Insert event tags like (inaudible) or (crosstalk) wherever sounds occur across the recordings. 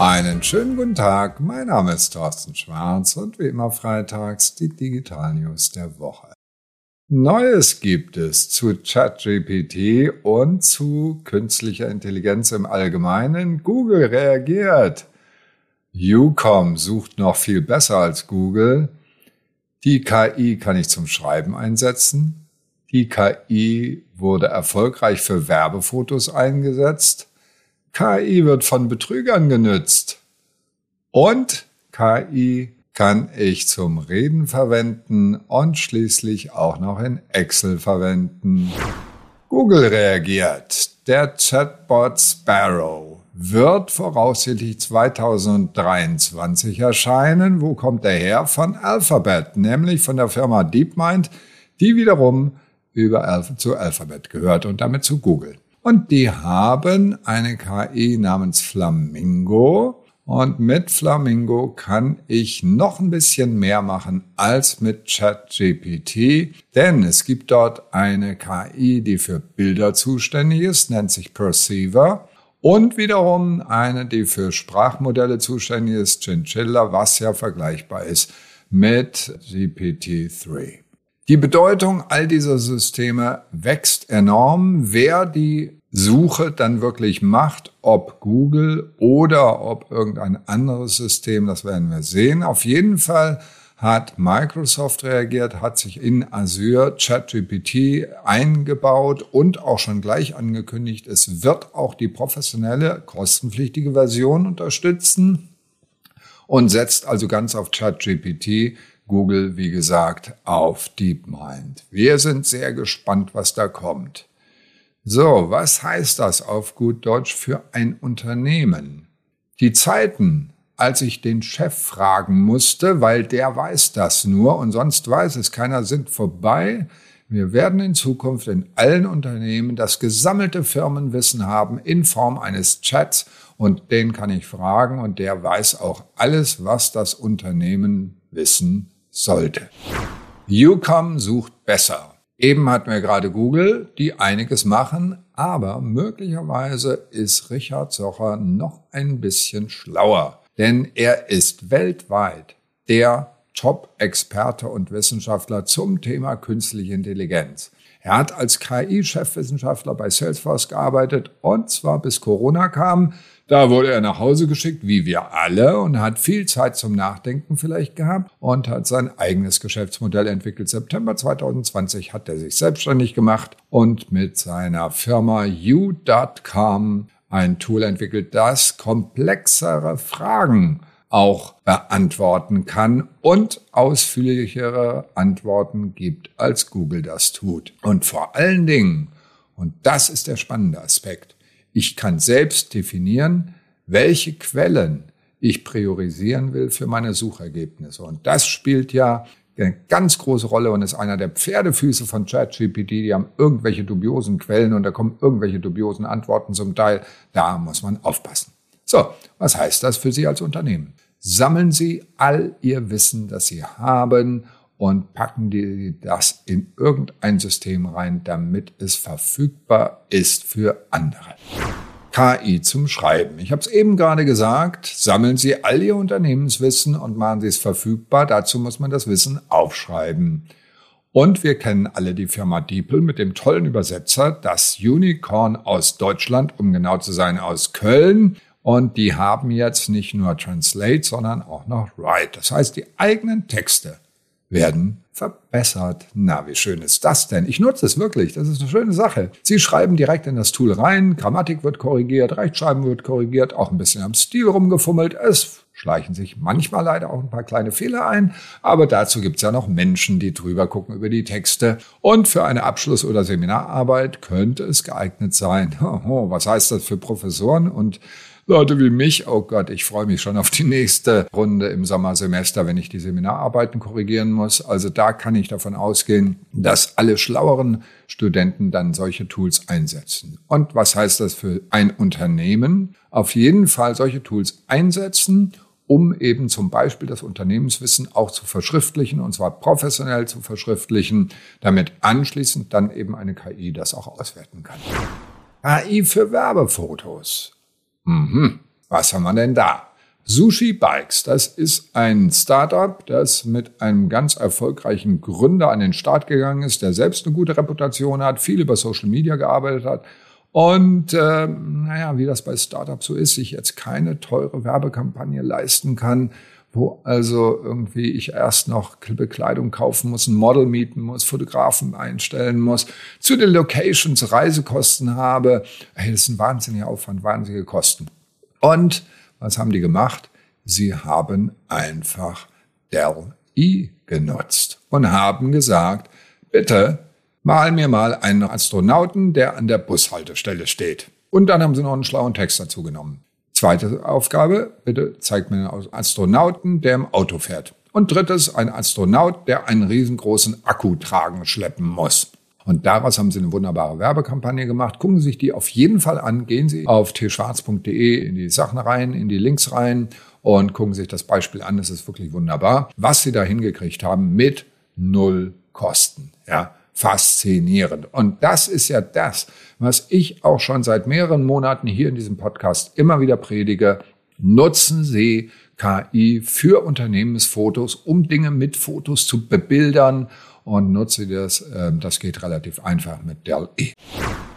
Einen schönen guten Tag, mein Name ist Thorsten Schwarz und wie immer freitags die Digital News der Woche. Neues gibt es zu ChatGPT und zu künstlicher Intelligenz im Allgemeinen. Google reagiert. Ucom sucht noch viel besser als Google. Die KI kann ich zum Schreiben einsetzen. Die KI wurde erfolgreich für Werbefotos eingesetzt. KI wird von Betrügern genützt. Und KI kann ich zum Reden verwenden und schließlich auch noch in Excel verwenden. Google reagiert. Der Chatbot Sparrow wird voraussichtlich 2023 erscheinen. Wo kommt er her? Von Alphabet, nämlich von der Firma DeepMind, die wiederum über Alpha zu Alphabet gehört und damit zu Google. Und die haben eine KI namens Flamingo. Und mit Flamingo kann ich noch ein bisschen mehr machen als mit ChatGPT, denn es gibt dort eine KI, die für Bilder zuständig ist, nennt sich Perceiver. Und wiederum eine, die für Sprachmodelle zuständig ist, Chinchilla, was ja vergleichbar ist mit GPT-3. Die Bedeutung all dieser Systeme wächst enorm. Wer die Suche dann wirklich macht, ob Google oder ob irgendein anderes System, das werden wir sehen. Auf jeden Fall hat Microsoft reagiert, hat sich in Azure ChatGPT eingebaut und auch schon gleich angekündigt, es wird auch die professionelle, kostenpflichtige Version unterstützen und setzt also ganz auf ChatGPT. Google, wie gesagt, auf DeepMind. Wir sind sehr gespannt, was da kommt. So, was heißt das auf gut Deutsch für ein Unternehmen? Die Zeiten, als ich den Chef fragen musste, weil der weiß das nur und sonst weiß es keiner, sind vorbei. Wir werden in Zukunft in allen Unternehmen das gesammelte Firmenwissen haben in Form eines Chats und den kann ich fragen und der weiß auch alles, was das Unternehmen wissen sollte. Ucom sucht besser. Eben hatten wir gerade Google, die einiges machen, aber möglicherweise ist Richard Socher noch ein bisschen schlauer, denn er ist weltweit der Top-Experte und Wissenschaftler zum Thema künstliche Intelligenz. Er hat als KI-Chefwissenschaftler bei Salesforce gearbeitet und zwar bis Corona kam, da wurde er nach Hause geschickt, wie wir alle, und hat viel Zeit zum Nachdenken vielleicht gehabt und hat sein eigenes Geschäftsmodell entwickelt. September 2020 hat er sich selbstständig gemacht und mit seiner Firma U.com ein Tool entwickelt, das komplexere Fragen auch beantworten kann und ausführlichere Antworten gibt, als Google das tut. Und vor allen Dingen, und das ist der spannende Aspekt, ich kann selbst definieren, welche Quellen ich priorisieren will für meine Suchergebnisse. Und das spielt ja eine ganz große Rolle und ist einer der Pferdefüße von ChatGPT. Die haben irgendwelche dubiosen Quellen und da kommen irgendwelche dubiosen Antworten zum Teil. Da muss man aufpassen. So, was heißt das für Sie als Unternehmen? Sammeln Sie all Ihr Wissen, das Sie haben und packen die das in irgendein System rein, damit es verfügbar ist für andere. KI zum Schreiben. Ich habe es eben gerade gesagt, sammeln Sie all Ihr Unternehmenswissen und machen Sie es verfügbar. Dazu muss man das Wissen aufschreiben. Und wir kennen alle die Firma DeepL mit dem tollen Übersetzer, das Unicorn aus Deutschland, um genau zu sein, aus Köln. Und die haben jetzt nicht nur Translate, sondern auch noch Write. Das heißt, die eigenen Texte werden verbessert. Na, wie schön ist das denn? Ich nutze es wirklich. Das ist eine schöne Sache. Sie schreiben direkt in das Tool rein. Grammatik wird korrigiert, Rechtschreiben wird korrigiert, auch ein bisschen am Stil rumgefummelt. Es schleichen sich manchmal leider auch ein paar kleine Fehler ein, aber dazu gibt's ja noch Menschen, die drüber gucken über die Texte. Und für eine Abschluss- oder Seminararbeit könnte es geeignet sein. (laughs) Was heißt das für Professoren und Leute wie mich, oh Gott, ich freue mich schon auf die nächste Runde im Sommersemester, wenn ich die Seminararbeiten korrigieren muss. Also da kann ich davon ausgehen, dass alle schlaueren Studenten dann solche Tools einsetzen. Und was heißt das für ein Unternehmen? Auf jeden Fall solche Tools einsetzen um eben zum Beispiel das Unternehmenswissen auch zu verschriftlichen, und zwar professionell zu verschriftlichen, damit anschließend dann eben eine KI das auch auswerten kann. KI für Werbefotos. Mhm. Was haben wir denn da? Sushi Bikes, das ist ein Startup, das mit einem ganz erfolgreichen Gründer an den Start gegangen ist, der selbst eine gute Reputation hat, viel über Social Media gearbeitet hat und äh, naja, wie das bei Startups so ist, sich jetzt keine teure Werbekampagne leisten kann, wo also irgendwie ich erst noch Bekleidung kaufen muss, ein Model mieten muss, Fotografen einstellen muss, zu den Locations Reisekosten habe. Hey, das ist ein wahnsinniger Aufwand, wahnsinnige Kosten. Und was haben die gemacht? Sie haben einfach Dell E genutzt und haben gesagt, bitte mal mir mal einen Astronauten, der an der Bushaltestelle steht. Und dann haben sie noch einen schlauen Text dazu genommen. Zweite Aufgabe, bitte zeigt mir einen Astronauten, der im Auto fährt. Und drittes, ein Astronaut, der einen riesengroßen Akku tragen, schleppen muss. Und daraus haben sie eine wunderbare Werbekampagne gemacht. Gucken Sie sich die auf jeden Fall an. Gehen Sie auf tschwarz.de in die Sachen rein, in die Links rein und gucken sich das Beispiel an. Das ist wirklich wunderbar, was Sie da hingekriegt haben mit null Kosten. Ja, faszinierend. Und das ist ja das, was ich auch schon seit mehreren Monaten hier in diesem Podcast immer wieder predige. Nutzen Sie KI für Unternehmensfotos, um Dinge mit Fotos zu bebildern und nutze das. Ähm, das geht relativ einfach mit Dell E.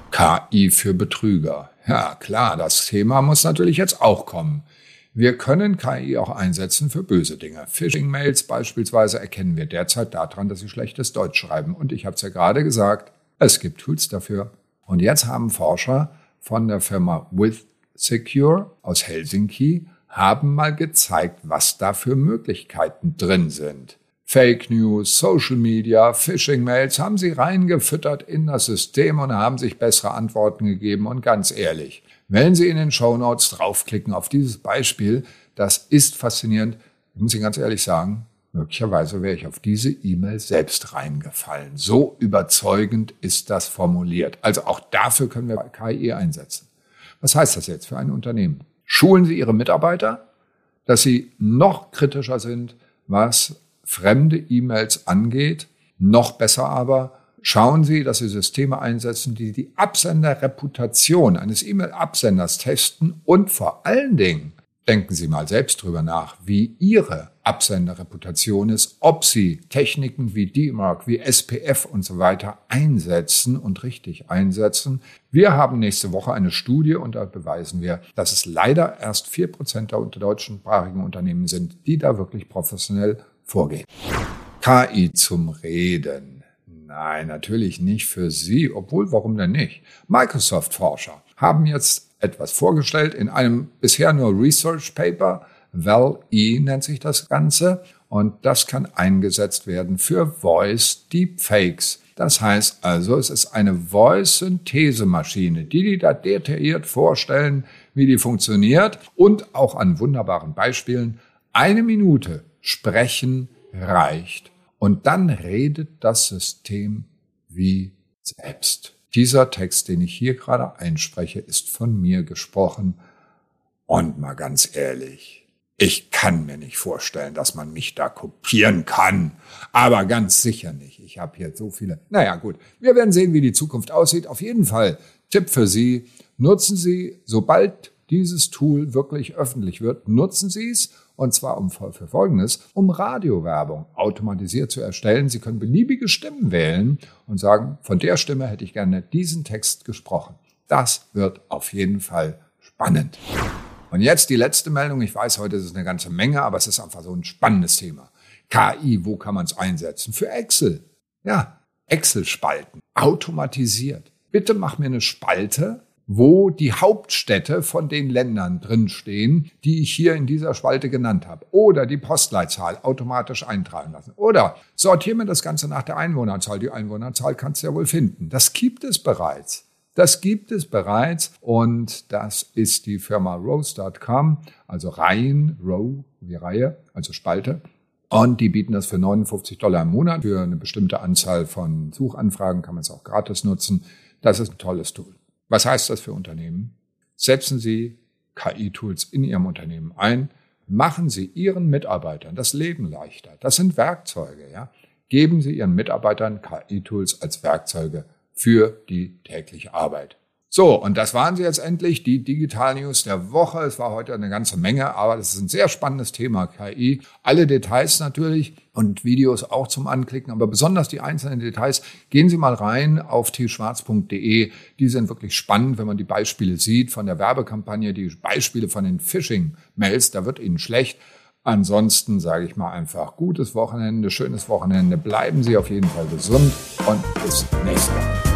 KI für Betrüger. Ja, klar, das Thema muss natürlich jetzt auch kommen. Wir können KI auch einsetzen für böse Dinge. Phishing-Mails beispielsweise erkennen wir derzeit daran, dass sie schlechtes Deutsch schreiben. Und ich habe es ja gerade gesagt, es gibt Tools dafür. Und jetzt haben Forscher von der Firma With Secure aus Helsinki haben mal gezeigt, was da für Möglichkeiten drin sind. Fake News, Social Media, Phishing-Mails haben sie reingefüttert in das System und haben sich bessere Antworten gegeben. Und ganz ehrlich, wenn Sie in den Show Notes draufklicken auf dieses Beispiel, das ist faszinierend. Ich muss Ihnen ganz ehrlich sagen, möglicherweise wäre ich auf diese E-Mail selbst reingefallen. So überzeugend ist das formuliert. Also auch dafür können wir KI einsetzen. Was heißt das jetzt für ein Unternehmen? Schulen Sie Ihre Mitarbeiter, dass sie noch kritischer sind, was fremde E-Mails angeht. Noch besser aber, schauen Sie, dass Sie Systeme einsetzen, die die Absenderreputation eines E-Mail-Absenders testen und vor allen Dingen denken Sie mal selbst drüber nach, wie Ihre Absenderreputation ist, ob Sie Techniken wie DMARC, wie SPF und so weiter einsetzen und richtig einsetzen. Wir haben nächste Woche eine Studie und da beweisen wir, dass es leider erst vier Prozent der deutschsprachigen Unternehmen sind, die da wirklich professionell vorgehen. KI zum Reden. Nein, natürlich nicht für Sie, obwohl warum denn nicht? Microsoft-Forscher haben jetzt etwas vorgestellt in einem bisher nur Research Paper. Val-E nennt sich das Ganze. Und das kann eingesetzt werden für Voice Deepfakes. Das heißt also, es ist eine Voice-Synthesemaschine, die die da detailliert vorstellen, wie die funktioniert und auch an wunderbaren Beispielen. Eine Minute sprechen reicht und dann redet das System wie selbst. Dieser Text, den ich hier gerade einspreche, ist von mir gesprochen. Und mal ganz ehrlich, ich kann mir nicht vorstellen, dass man mich da kopieren kann. Aber ganz sicher nicht. Ich habe hier so viele. Naja, gut. Wir werden sehen, wie die Zukunft aussieht. Auf jeden Fall Tipp für Sie. Nutzen Sie, sobald dieses Tool wirklich öffentlich wird, nutzen Sie es und zwar um, für Folgendes, um Radiowerbung automatisiert zu erstellen. Sie können beliebige Stimmen wählen und sagen, von der Stimme hätte ich gerne diesen Text gesprochen. Das wird auf jeden Fall spannend. Und jetzt die letzte Meldung. Ich weiß, heute ist es eine ganze Menge, aber es ist einfach so ein spannendes Thema. KI, wo kann man es einsetzen? Für Excel. Ja, Excel-Spalten. Automatisiert. Bitte mach mir eine Spalte, wo die Hauptstädte von den Ländern drinstehen, die ich hier in dieser Spalte genannt habe. Oder die Postleitzahl automatisch eintragen lassen. Oder sortieren wir das Ganze nach der Einwohnerzahl. Die Einwohnerzahl kannst du ja wohl finden. Das gibt es bereits. Das gibt es bereits und das ist die Firma Rose.com, also Reihen, Row wie Reihe, also Spalte. Und die bieten das für 59 Dollar im Monat. Für eine bestimmte Anzahl von Suchanfragen kann man es auch gratis nutzen. Das ist ein tolles Tool. Was heißt das für Unternehmen? Setzen Sie KI-Tools in Ihrem Unternehmen ein, machen Sie Ihren Mitarbeitern das Leben leichter. Das sind Werkzeuge, ja. Geben Sie Ihren Mitarbeitern KI-Tools als Werkzeuge für die tägliche Arbeit. So, und das waren sie jetzt endlich, die Digital News der Woche. Es war heute eine ganze Menge, aber das ist ein sehr spannendes Thema, KI. Alle Details natürlich und Videos auch zum Anklicken, aber besonders die einzelnen Details. Gehen Sie mal rein auf tschwarz.de. Die sind wirklich spannend, wenn man die Beispiele sieht von der Werbekampagne, die Beispiele von den Phishing-Mails, da wird Ihnen schlecht. Ansonsten sage ich mal einfach gutes Wochenende, schönes Wochenende. Bleiben Sie auf jeden Fall gesund und bis nächste Woche.